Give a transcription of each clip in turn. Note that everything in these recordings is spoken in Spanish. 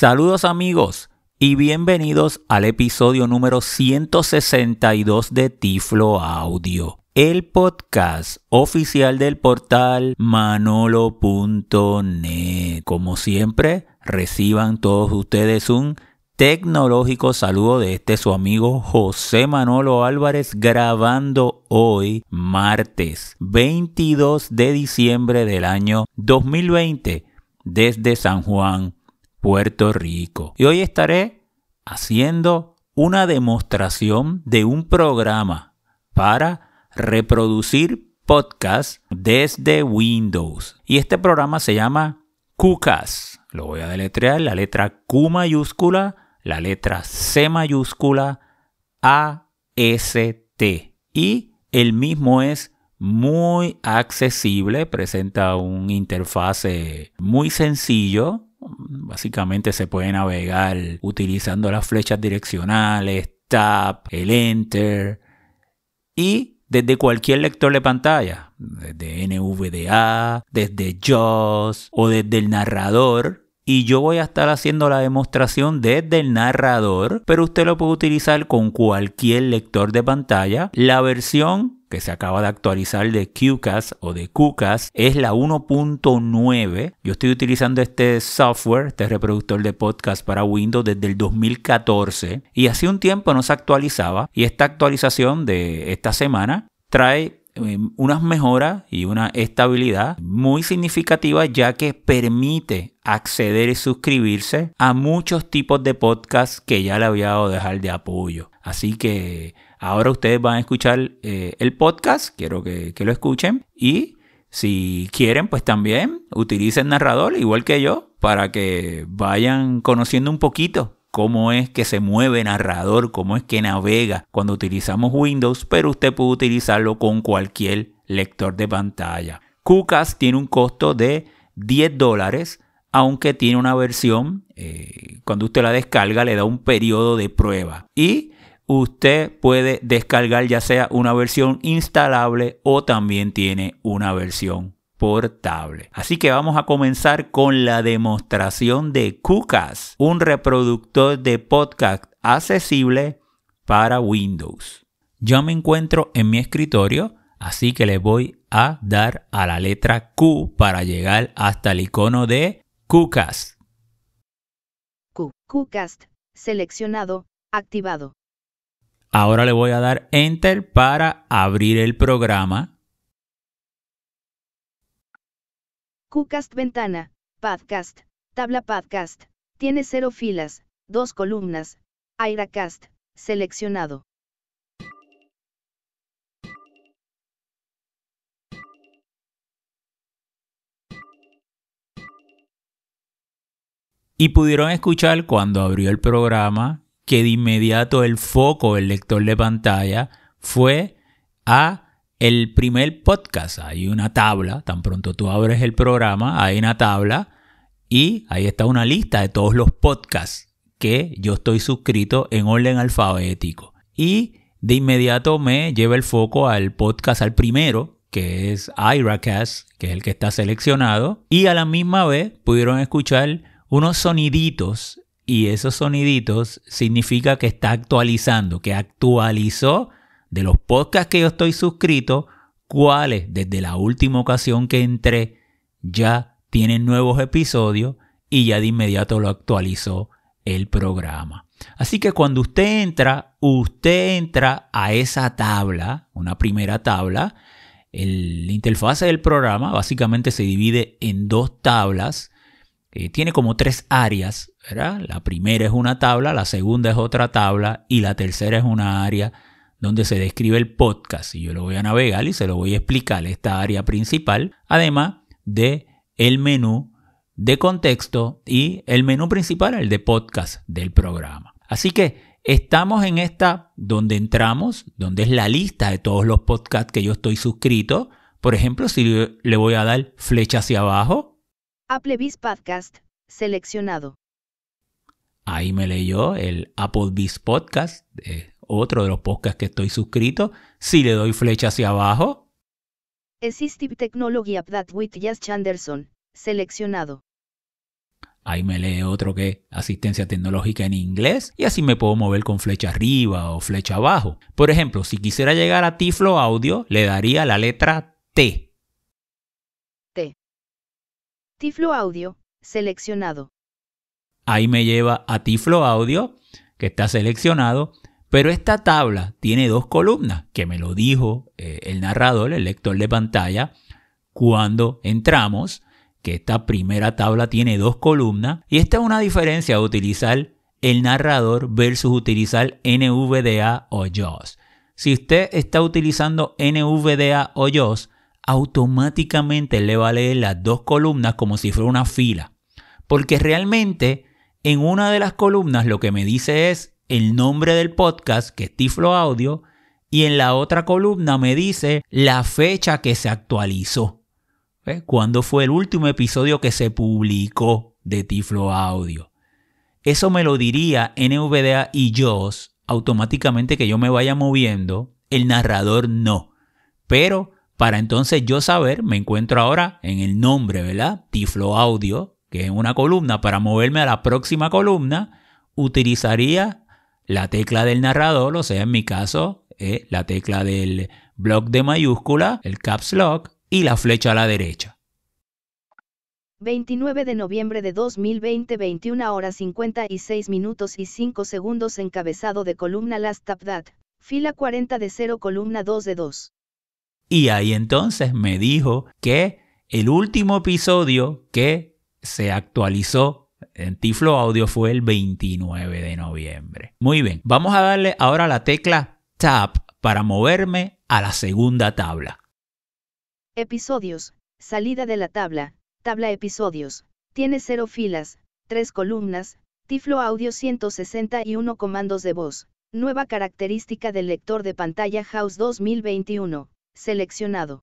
Saludos amigos y bienvenidos al episodio número 162 de Tiflo Audio, el podcast oficial del portal manolo.net. Como siempre, reciban todos ustedes un tecnológico saludo de este su amigo José Manolo Álvarez grabando hoy martes 22 de diciembre del año 2020 desde San Juan, Puerto Rico. Y hoy estaré haciendo una demostración de un programa para reproducir podcast desde Windows. Y este programa se llama QCAS. Lo voy a deletrear, la letra Q mayúscula la letra C mayúscula A S T y el mismo es muy accesible, presenta un interfase muy sencillo. Básicamente se puede navegar utilizando las flechas direccionales, Tab, el Enter y desde cualquier lector de pantalla, desde NVDA, desde JAWS o desde el narrador y yo voy a estar haciendo la demostración desde el narrador, pero usted lo puede utilizar con cualquier lector de pantalla. La versión que se acaba de actualizar de QCAS o de QCAS es la 1.9. Yo estoy utilizando este software, este reproductor de podcast para Windows desde el 2014 y hace un tiempo no se actualizaba y esta actualización de esta semana trae unas mejoras y una estabilidad muy significativa ya que permite acceder y suscribirse a muchos tipos de podcasts que ya le había dado dejar de apoyo. Así que ahora ustedes van a escuchar eh, el podcast, quiero que, que lo escuchen y si quieren pues también utilicen narrador igual que yo para que vayan conociendo un poquito cómo es que se mueve narrador, cómo es que navega cuando utilizamos Windows, pero usted puede utilizarlo con cualquier lector de pantalla. QCAS tiene un costo de 10 dólares, aunque tiene una versión, eh, cuando usted la descarga le da un periodo de prueba y usted puede descargar ya sea una versión instalable o también tiene una versión portable. Así que vamos a comenzar con la demostración de Kukas, un reproductor de podcast accesible para Windows. Yo me encuentro en mi escritorio, así que le voy a dar a la letra Q para llegar hasta el icono de Kukas. Q, QCast, seleccionado, activado. Ahora le voy a dar Enter para abrir el programa QCast ventana, podcast, tabla podcast, tiene cero filas, dos columnas, Airacast, seleccionado. Y pudieron escuchar cuando abrió el programa que de inmediato el foco del lector de pantalla fue a el primer podcast. Hay una tabla, tan pronto tú abres el programa, hay una tabla y ahí está una lista de todos los podcasts que yo estoy suscrito en orden alfabético. Y de inmediato me lleva el foco al podcast, al primero, que es IRACAS, que es el que está seleccionado. Y a la misma vez pudieron escuchar unos soniditos y esos soniditos significa que está actualizando, que actualizó de los podcasts que yo estoy suscrito, cuáles desde la última ocasión que entré ya tienen nuevos episodios y ya de inmediato lo actualizó el programa. Así que cuando usted entra, usted entra a esa tabla, una primera tabla. El, la interfase del programa básicamente se divide en dos tablas. Eh, tiene como tres áreas. La primera es una tabla, la segunda es otra tabla y la tercera es una área donde se describe el podcast y yo lo voy a navegar y se lo voy a explicar esta área principal, además de el menú de contexto y el menú principal, el de podcast del programa. Así que estamos en esta donde entramos, donde es la lista de todos los podcasts que yo estoy suscrito. Por ejemplo, si le voy a dar flecha hacia abajo. Applebee's Podcast, seleccionado. Ahí me leyó el Applebee's Podcast, otro de los podcasts que estoy suscrito. Si le doy flecha hacia abajo. Assistive Technology Update with Jazz Chanderson, seleccionado. Ahí me lee otro que asistencia tecnológica en inglés y así me puedo mover con flecha arriba o flecha abajo. Por ejemplo, si quisiera llegar a Tiflo Audio, le daría la letra T. T. Tiflo Audio, seleccionado. Ahí me lleva a Tiflo Audio, que está seleccionado, pero esta tabla tiene dos columnas, que me lo dijo eh, el narrador, el lector de pantalla, cuando entramos que esta primera tabla tiene dos columnas y esta es una diferencia de utilizar el narrador versus utilizar NVDA o JAWS. Si usted está utilizando NVDA o JAWS, automáticamente le va a leer las dos columnas como si fuera una fila. Porque realmente en una de las columnas lo que me dice es el nombre del podcast, que es Tiflo Audio, y en la otra columna me dice la fecha que se actualizó. ¿eh? ¿Cuándo fue el último episodio que se publicó de Tiflo Audio? Eso me lo diría NVDA y JOS automáticamente que yo me vaya moviendo, el narrador no. Pero para entonces yo saber, me encuentro ahora en el nombre, ¿verdad? Tiflo Audio, que es una columna. Para moverme a la próxima columna, utilizaría la tecla del narrador, o sea, en mi caso, eh, la tecla del bloc de mayúscula, el caps lock, y la flecha a la derecha. 29 de noviembre de 2020, 21 horas 56 minutos y 5 segundos encabezado de columna Last Tap That, fila 40 de 0, columna 2 de 2. Y ahí entonces me dijo que el último episodio que se actualizó en Tiflo Audio fue el 29 de noviembre. Muy bien, vamos a darle ahora la tecla Tap para moverme a la segunda tabla. Episodios, salida de la tabla, tabla episodios, tiene cero filas, tres columnas, Tiflo Audio 161 comandos de voz, nueva característica del lector de pantalla House 2021, seleccionado.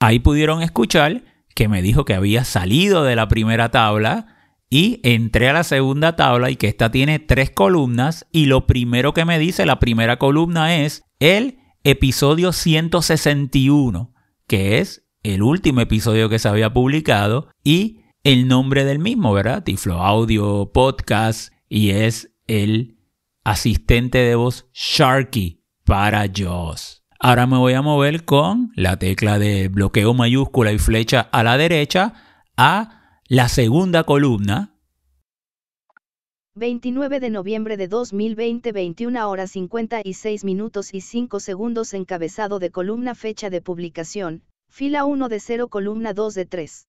Ahí pudieron escuchar que me dijo que había salido de la primera tabla y entré a la segunda tabla y que esta tiene tres columnas y lo primero que me dice la primera columna es el episodio 161 que es el último episodio que se había publicado y el nombre del mismo, ¿verdad? Tiflo Audio Podcast y es el asistente de voz Sharky para JAWS. Ahora me voy a mover con la tecla de bloqueo mayúscula y flecha a la derecha a la segunda columna 29 de noviembre de 2020, 21 horas 56 minutos y 5 segundos encabezado de columna fecha de publicación, fila 1 de 0 columna 2 de 3.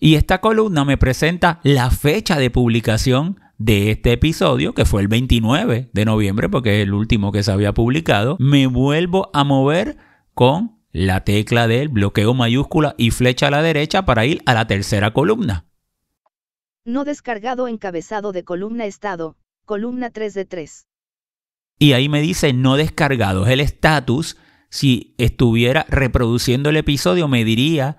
Y esta columna me presenta la fecha de publicación de este episodio, que fue el 29 de noviembre, porque es el último que se había publicado. Me vuelvo a mover con la tecla del bloqueo mayúscula y flecha a la derecha para ir a la tercera columna. No descargado encabezado de columna estado, columna 3 de 3. Y ahí me dice no descargado. Es el estatus. Si estuviera reproduciendo el episodio, me diría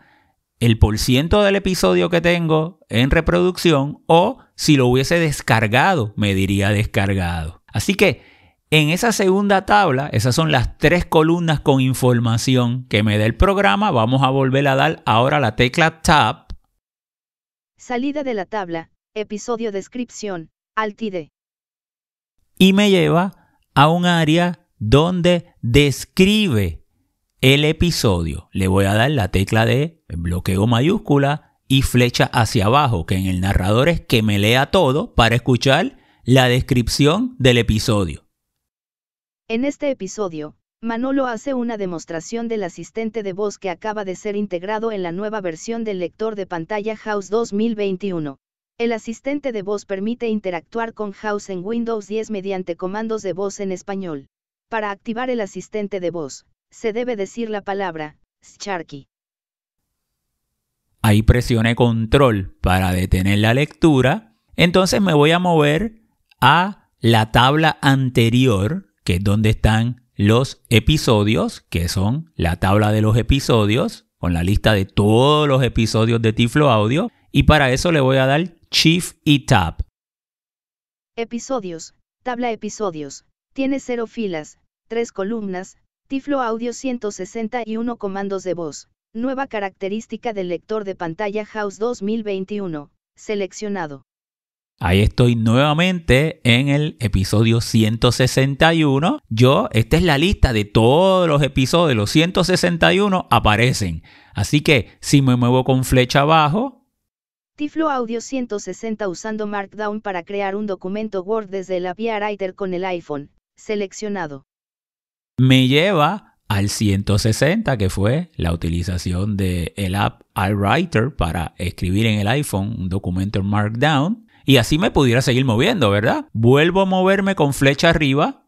el porciento del episodio que tengo en reproducción o si lo hubiese descargado, me diría descargado. Así que en esa segunda tabla, esas son las tres columnas con información que me da el programa. Vamos a volver a dar ahora la tecla Tab Salida de la tabla, episodio descripción, altide. Y me lleva a un área donde describe el episodio. Le voy a dar la tecla de bloqueo mayúscula y flecha hacia abajo, que en el narrador es que me lea todo para escuchar la descripción del episodio. En este episodio, Manolo hace una demostración del asistente de voz que acaba de ser integrado en la nueva versión del lector de pantalla House 2021. El asistente de voz permite interactuar con House en Windows 10 mediante comandos de voz en español. Para activar el asistente de voz, se debe decir la palabra Sharky. Ahí presione control para detener la lectura. Entonces me voy a mover a la tabla anterior, que es donde están los episodios, que son la tabla de los episodios, con la lista de todos los episodios de Tiflo Audio, y para eso le voy a dar Shift y Tab. Episodios, tabla episodios, tiene cero filas, tres columnas, Tiflo Audio 161 comandos de voz, nueva característica del lector de pantalla House 2021, seleccionado. Ahí estoy nuevamente en el episodio 161. Yo, esta es la lista de todos los episodios, los 161 aparecen. Así que si me muevo con flecha abajo. Tiflo Audio 160 usando Markdown para crear un documento Word desde el API Writer con el iPhone. Seleccionado. Me lleva al 160, que fue la utilización del el app iWriter para escribir en el iPhone un documento en Markdown. Y así me pudiera seguir moviendo, ¿verdad? Vuelvo a moverme con flecha arriba.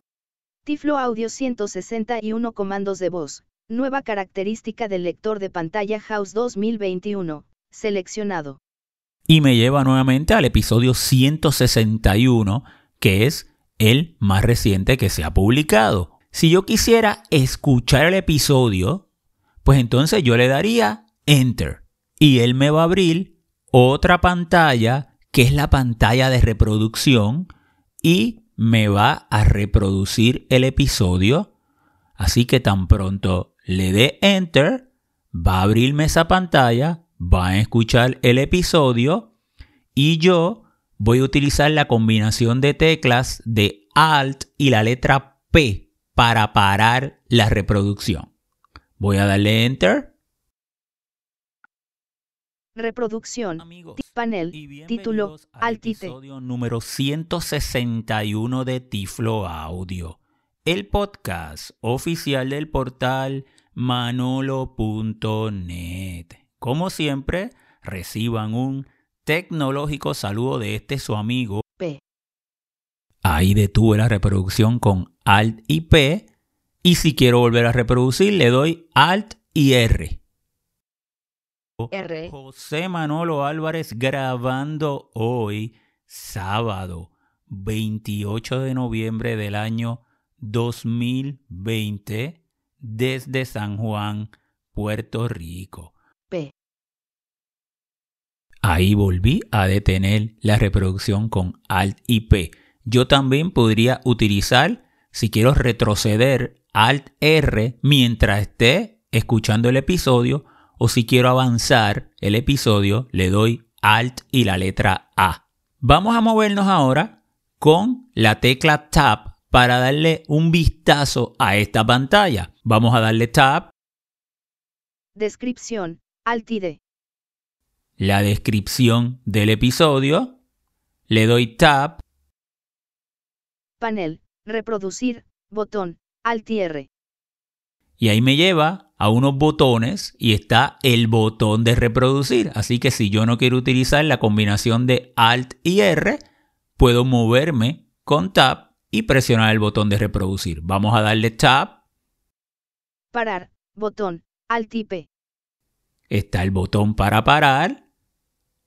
Tiflo Audio 161 comandos de voz. Nueva característica del lector de pantalla House 2021. Seleccionado. Y me lleva nuevamente al episodio 161, que es el más reciente que se ha publicado. Si yo quisiera escuchar el episodio, pues entonces yo le daría Enter. Y él me va a abrir otra pantalla que es la pantalla de reproducción y me va a reproducir el episodio. Así que tan pronto le dé enter, va a abrirme esa pantalla, va a escuchar el episodio y yo voy a utilizar la combinación de teclas de Alt y la letra P para parar la reproducción. Voy a darle enter Reproducción. panel. Título. Altite. Episodio número 161 de Tiflo Audio. El podcast oficial del portal manolo.net. Como siempre, reciban un tecnológico saludo de este su amigo P. Ahí detuve la reproducción con Alt y P. Y si quiero volver a reproducir, le doy Alt y R. R. José Manolo Álvarez grabando hoy, sábado 28 de noviembre del año 2020, desde San Juan, Puerto Rico. P. Ahí volví a detener la reproducción con Alt y P. Yo también podría utilizar, si quiero retroceder, Alt R mientras esté escuchando el episodio o si quiero avanzar el episodio, le doy Alt y la letra A. Vamos a movernos ahora con la tecla Tab para darle un vistazo a esta pantalla. Vamos a darle Tab. Descripción, Alt y D. La descripción del episodio. Le doy Tab. Panel, reproducir, botón, Alt y R. Y ahí me lleva a unos botones y está el botón de reproducir. Así que si yo no quiero utilizar la combinación de Alt y R, puedo moverme con Tab y presionar el botón de reproducir. Vamos a darle Tab. Parar, botón, Alt y P. Está el botón para parar.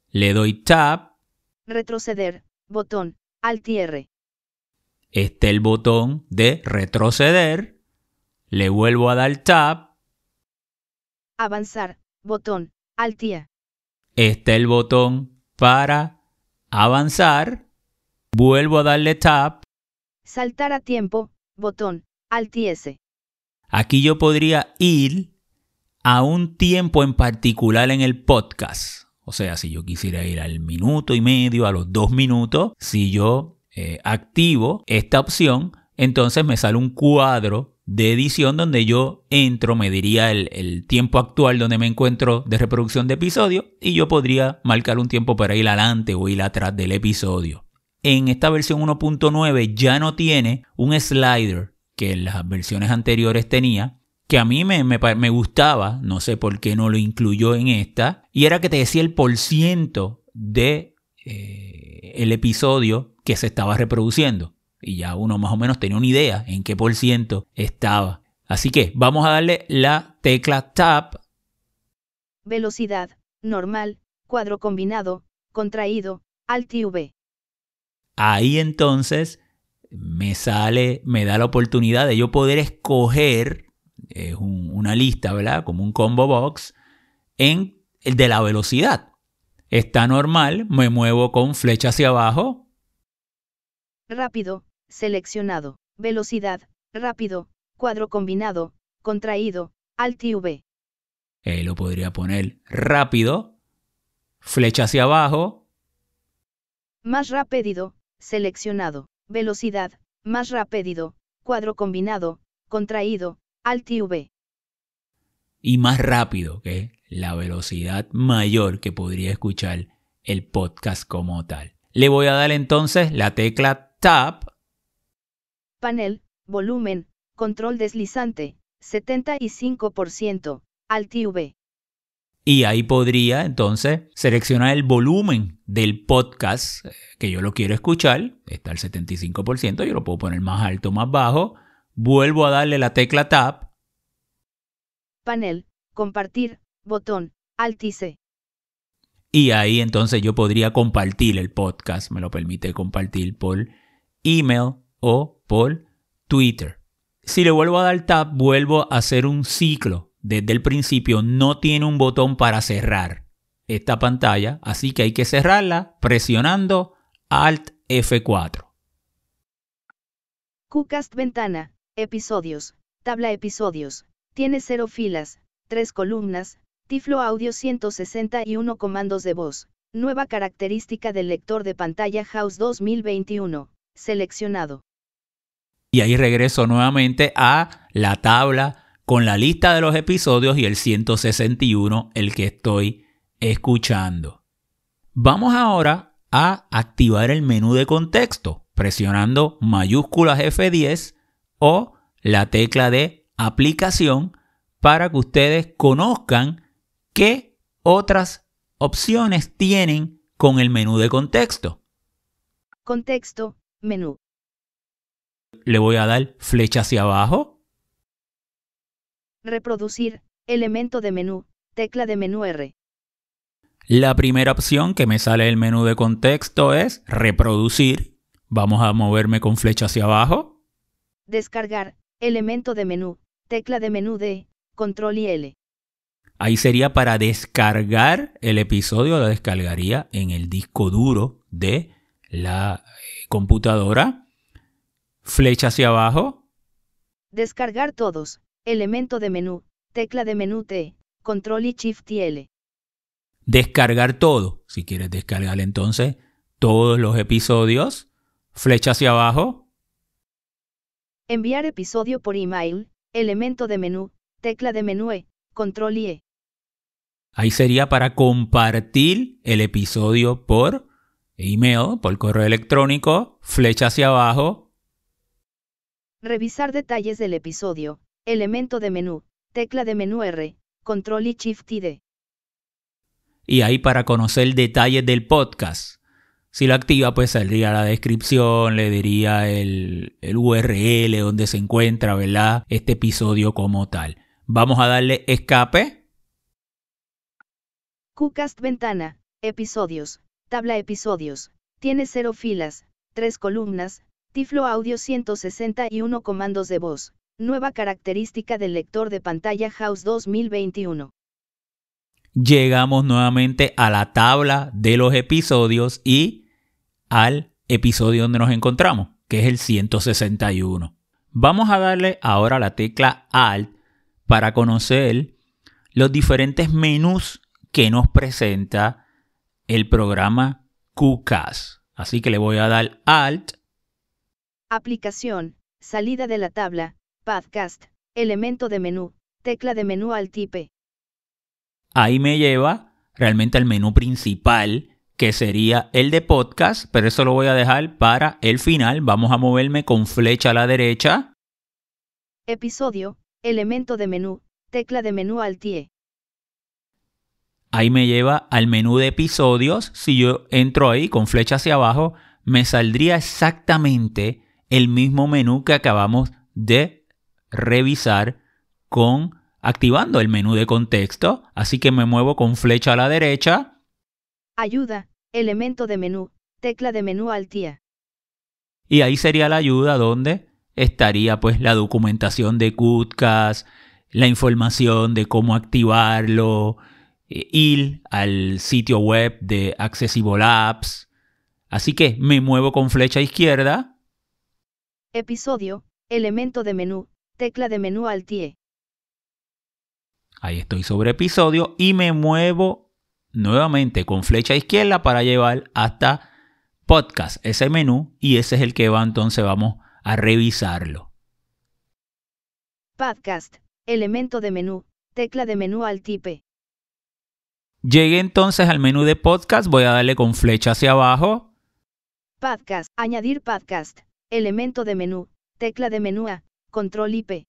Le doy Tab. Retroceder, botón, Alt y R. Está el botón de retroceder. Le vuelvo a dar Tab Avanzar, botón, Altía. Está el botón para avanzar. Vuelvo a darle Tab. Saltar a tiempo, botón, Alt S. Aquí yo podría ir a un tiempo en particular en el podcast. O sea, si yo quisiera ir al minuto y medio, a los dos minutos, si yo eh, activo esta opción, entonces me sale un cuadro de edición donde yo entro, me diría el, tiempo actual donde me encuentro de reproducción de episodio y yo podría marcar un tiempo para ir adelante o ir atrás del episodio. En esta versión 1.9 ya no tiene un slider que en las versiones anteriores tenía, que a mí me, me, gustaba, no sé por qué no lo incluyó en esta, y era que te decía el por ciento de eh, el episodio que se estaba reproduciendo y ya uno más o menos tenía una idea en qué por ciento estaba. Así que vamos a darle la tecla Tab. Velocidad, normal, cuadro combinado, contraído, Alt y V. Ahí entonces me sale, me da la oportunidad de yo poder escoger es una lista, ¿verdad? Como un combo box en el de la velocidad. Está normal, me muevo con flecha hacia abajo. Rápido, seleccionado, velocidad, rápido, cuadro combinado, contraído, Alt y V. Eh, lo podría poner rápido, flecha hacia abajo, más rápido, seleccionado, velocidad, más rápido, cuadro combinado, contraído, alt y V. Y más rápido que la velocidad mayor que podría escuchar el podcast como tal. Le voy a dar entonces la tecla Tab. Panel, volumen, control deslizante, 75%, alt y ahí podría entonces seleccionar el volumen del podcast eh, que yo lo quiero escuchar. Está el 75%, yo lo puedo poner más alto, más bajo. Vuelvo a darle la tecla Tab. Panel, compartir, botón, alt y C. Y ahí entonces yo podría compartir el podcast. Me lo permite compartir por email o por Twitter. Si le vuelvo a dar Tab, vuelvo a hacer un ciclo desde el principio no tiene un botón para cerrar esta pantalla, así que hay que cerrarla presionando Alt F4. QCast ventana, episodios, tabla episodios, tiene cero filas, tres columnas, Tiflo Audio 161 comandos de voz, nueva característica del lector de pantalla House 2021, seleccionado. Y ahí regreso nuevamente a la tabla con la lista de los episodios y el 161, el que estoy escuchando. Vamos ahora a activar el menú de contexto presionando mayúsculas F10 o la tecla de aplicación para que ustedes conozcan qué otras opciones tienen con el menú de contexto. Contexto, menú. Le voy a dar flecha hacia abajo Reproducir, elemento de menú, tecla de menú R. La primera opción que me sale del menú de contexto es reproducir. Vamos a moverme con flecha hacia abajo. Descargar, elemento de menú, tecla de menú D, control y L. Ahí sería para descargar el episodio, lo descargaría en el disco duro de la eh, computadora. Flecha hacia abajo. Descargar todos, Elemento de menú, tecla de menú T, control y shift y L. Descargar todo. Si quieres descargar entonces todos los episodios, flecha hacia abajo. Enviar episodio por email, elemento de menú, tecla de menú E, control y E. Ahí sería para compartir el episodio por email, por correo electrónico, flecha hacia abajo. Revisar detalles del episodio, Elemento de menú, tecla de menú R, control y shift y D. Y ahí para conocer detalles del podcast. Si lo activa, pues saldría la descripción, le diría el, el URL donde se encuentra, ¿verdad? Este episodio como tal. Vamos a darle escape. QCast ventana, episodios, tabla episodios. Tiene cero filas, tres columnas, Tiflo Audio 161 comandos de voz. Nueva característica del lector de pantalla House 2021. Llegamos nuevamente a la tabla de los episodios y al episodio donde nos encontramos, que es el 161. Vamos a darle ahora la tecla Alt para conocer los diferentes menús que nos presenta el programa QCAS. Así que le voy a dar Alt. Aplicación, salida de la tabla, Podcast, elemento de menú, tecla de menú al tipe. Ahí me lleva realmente al menú principal, que sería el de podcast, pero eso lo voy a dejar para el final. Vamos a moverme con flecha a la derecha. Episodio, elemento de menú, tecla de menú TIE. Ahí me lleva al menú de episodios. Si yo entro ahí con flecha hacia abajo, me saldría exactamente el mismo menú que acabamos de revisar con activando el menú de contexto, así que me muevo con flecha a la derecha. Ayuda, elemento de menú, tecla de menú altía. Y ahí sería la ayuda donde estaría pues la documentación de Qtcast, la información de cómo activarlo, eh, ir al sitio web de Accessible Apps. Así que me muevo con flecha izquierda. Episodio, elemento de menú, tecla de menú Altie. Ahí estoy sobre episodio y me muevo nuevamente con flecha izquierda para llevar hasta podcast, ese menú, y ese es el que va entonces vamos a revisarlo. Podcast, elemento de menú, tecla de menú al tipe. Llegué entonces al menú de podcast, voy a darle con flecha hacia abajo. Podcast, añadir podcast, elemento de menú, tecla de menú A, control IP.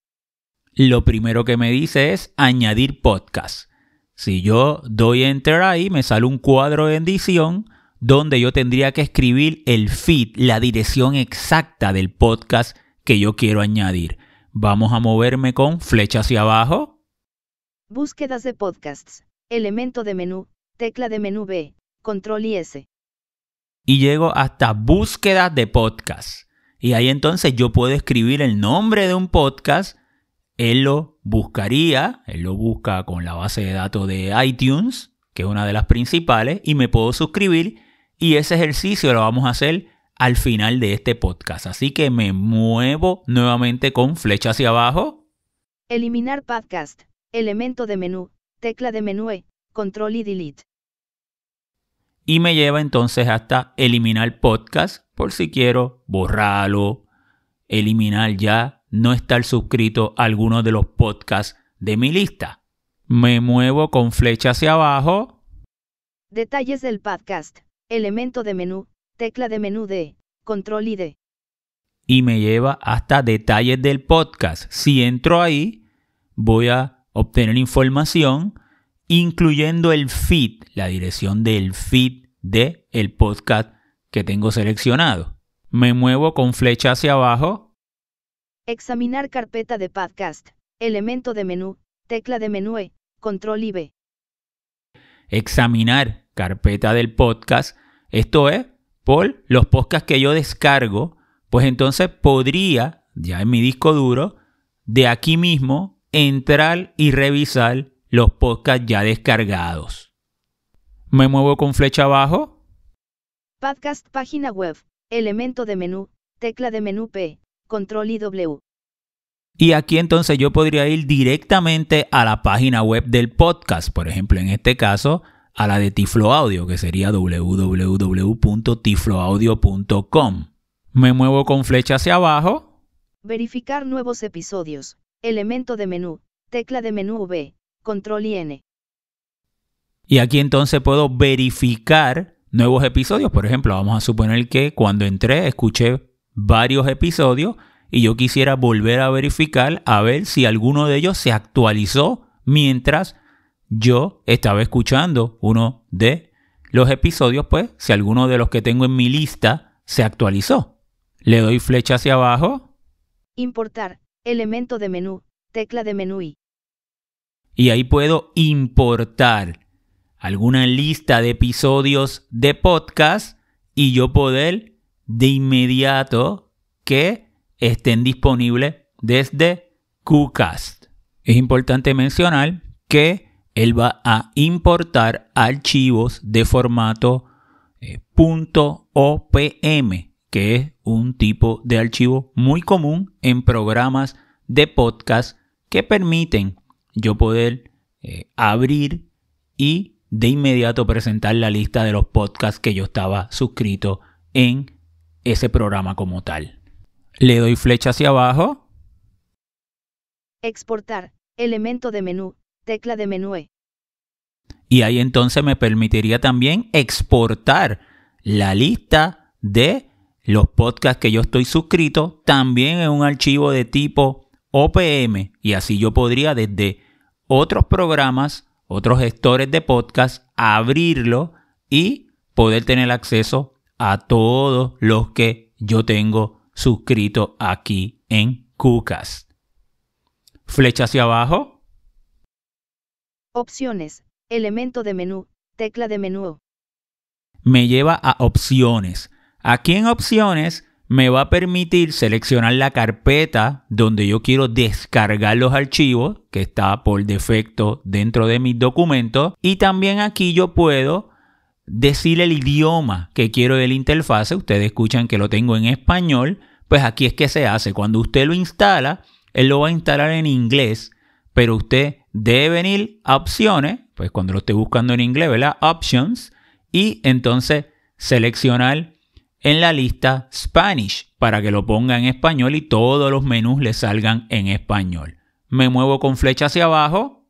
Lo primero que me dice es añadir podcast. Si yo doy enter ahí, me sale un cuadro de edición donde yo tendría que escribir el feed, la dirección exacta del podcast que yo quiero añadir. Vamos a moverme con flecha hacia abajo. Búsquedas de podcasts. Elemento de menú, tecla de menú B, control y S. Y llego hasta búsqueda de podcast. Y ahí entonces yo puedo escribir el nombre de un podcast. Él lo buscaría, él lo busca con la base de datos de iTunes, que es una de las principales, y me puedo suscribir. Y ese ejercicio lo vamos a hacer al final de este podcast. Así que me muevo nuevamente con flecha hacia abajo. Eliminar podcast, elemento de menú, tecla de menú E, control y delete. Y me lleva entonces hasta eliminar podcast por si quiero borrarlo, eliminar ya, no estar suscrito a alguno de los podcasts de mi lista. Me muevo con flecha hacia abajo. Detalles del podcast, elemento de menú, tecla de menú D, control y D. Y me lleva hasta detalles del podcast. Si entro ahí, voy a obtener información incluyendo el feed, la dirección del feed de el podcast que tengo seleccionado. Me muevo con flecha hacia abajo. Examinar carpeta de podcast, elemento de menú, tecla de menú E, control y B. Examinar carpeta del podcast, esto es por los podcasts que yo descargo, pues entonces podría, ya en mi disco duro, de aquí mismo entrar y revisar los podcasts ya descargados. Me muevo con flecha abajo. Podcast página web, elemento de menú, tecla de menú P, control y W. Y aquí entonces yo podría ir directamente a la página web del podcast, por ejemplo, en este caso, a la de Tiflo Audio, que sería www.tifloaudio.com. Me muevo con flecha hacia abajo. Verificar nuevos episodios, elemento de menú, tecla de menú V, control y N. Y aquí entonces puedo verificar nuevos episodios. Por ejemplo, vamos a suponer que cuando entré escuché varios episodios y yo quisiera volver a verificar a ver si alguno de ellos se actualizó mientras yo estaba escuchando uno de los episodios, pues si alguno de los que tengo en mi lista se actualizó. Le doy flecha hacia abajo. Importar, elemento de menú, tecla de menú y. Y ahí puedo importar alguna lista de episodios de podcast y yo poder de inmediato que estén disponibles desde QCast. Es importante mencionar que él va a importar archivos de formato eh, .opm, que es un tipo de archivo muy común en programas de podcast que permiten yo poder eh, abrir y de inmediato presentar la lista de los podcasts que yo estaba suscrito en ese programa como tal. Le doy flecha hacia abajo. Exportar, elemento de menú, tecla de menú E. Y ahí entonces me permitiría también exportar la lista de los podcasts que yo estoy suscrito también en un archivo de tipo OPM. Y así yo podría desde otros programas, otros gestores de podcast, abrirlo y poder tener acceso a todos los que yo tengo suscrito aquí en QCast. Flecha hacia abajo. Opciones, elemento de menú, tecla de menú. Me lleva a opciones. Aquí en opciones me va a permitir seleccionar la carpeta donde yo quiero descargar los archivos, que está por defecto dentro de mis documentos. Y también aquí yo puedo decir el idioma que quiero de la interfase. Ustedes escuchan que lo tengo en español. Pues aquí es que se hace. Cuando usted lo instala, él lo va a instalar en inglés. Pero usted debe venir a opciones, pues cuando lo esté buscando en inglés, ¿verdad? Options. Y entonces seleccionar en la lista Spanish para que lo ponga en español y todos los menús le salgan en español. Me muevo con flecha hacia abajo.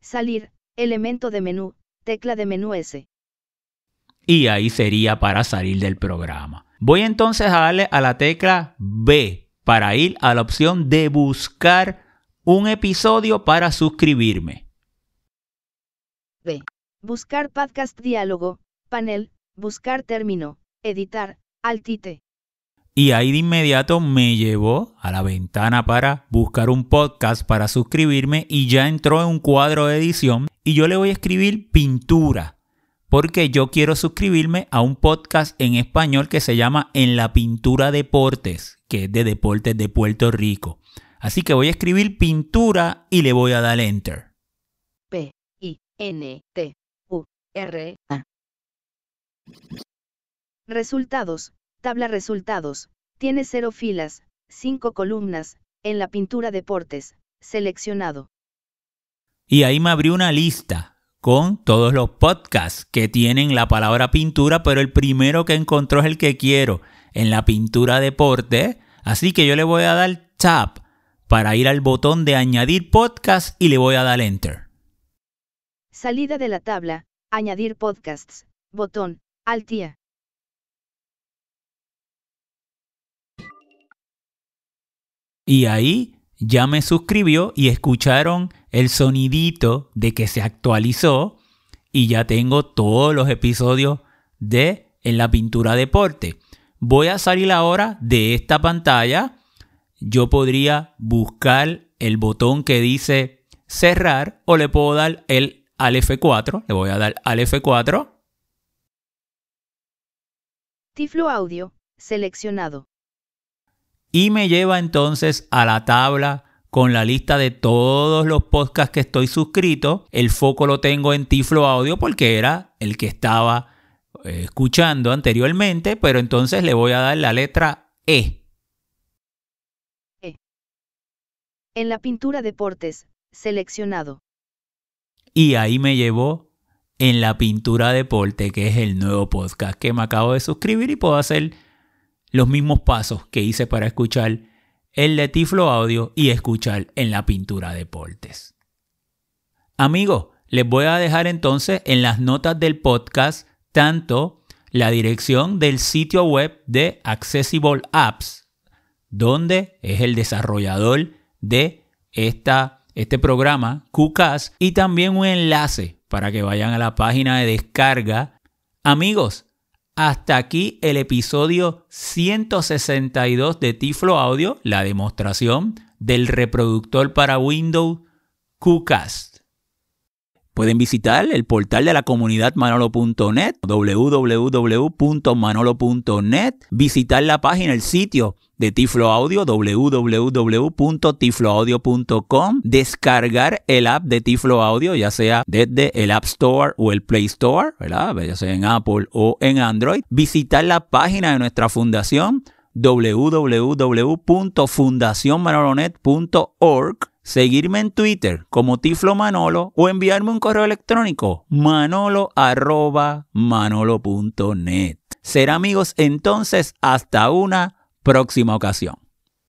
Salir, elemento de menú, tecla de menú S. Y ahí sería para salir del programa. Voy entonces a darle a la tecla B para ir a la opción de buscar un episodio para suscribirme. B. Buscar podcast diálogo, panel, buscar término, editar, altite. Y ahí de inmediato me llevó a la ventana para buscar un podcast para suscribirme y ya entró en un cuadro de edición y yo le voy a escribir pintura porque yo quiero suscribirme a un podcast en español que se llama En la Pintura Deportes, que es de deportes de Puerto Rico. Así que voy a escribir pintura y le voy a dar enter. P I N T U R A. Resultados. Tabla resultados. Tiene cero filas, cinco columnas, en la pintura deportes, seleccionado. Y ahí me abrió una lista con todos los podcasts que tienen la palabra pintura, pero el primero que encontró es el que quiero, en la pintura deporte. Así que yo le voy a dar tap para ir al botón de añadir podcast y le voy a dar enter. Salida de la tabla, añadir podcasts, botón, altía. Y ahí ya me suscribió y escucharon el sonidito de que se actualizó y ya tengo todos los episodios de En la pintura deporte. Voy a salir ahora de esta pantalla. Yo podría buscar el botón que dice cerrar o le puedo dar el al F4. Le voy a dar al F4. Tiflo audio, seleccionado y me lleva entonces a la tabla con la lista de todos los podcasts que estoy suscrito. El foco lo tengo en Tiflo Audio porque era el que estaba eh, escuchando anteriormente, pero entonces le voy a dar la letra E. E. En la pintura deportes, seleccionado. Y ahí me llevó en la pintura deporte, que es el nuevo podcast que me acabo de suscribir y puedo hacer los mismos pasos que hice para escuchar el de Tiflo Audio y escuchar en la pintura deportes. Amigos, les voy a dejar entonces en las notas del podcast tanto la dirección del sitio web de Accessible Apps, donde es el desarrollador de esta, este programa, QCAS, y también un enlace para que vayan a la página de descarga. Amigos, hasta aquí el episodio 162 de Tiflo Audio, la demostración del reproductor para Windows QCast. Pueden visitar el portal de la comunidad manolo.net, www.manolo.net, visitar la página, el sitio de Tiflo Audio, www.tifloaudio.com, descargar el app de Tiflo Audio, ya sea desde el App Store o el Play Store, ¿verdad? ya sea en Apple o en Android, visitar la página de nuestra fundación www.fundacionmanolonet.org, seguirme en Twitter como Tiflo Manolo o enviarme un correo electrónico manolo@manolo.net. Ser amigos entonces hasta una próxima ocasión.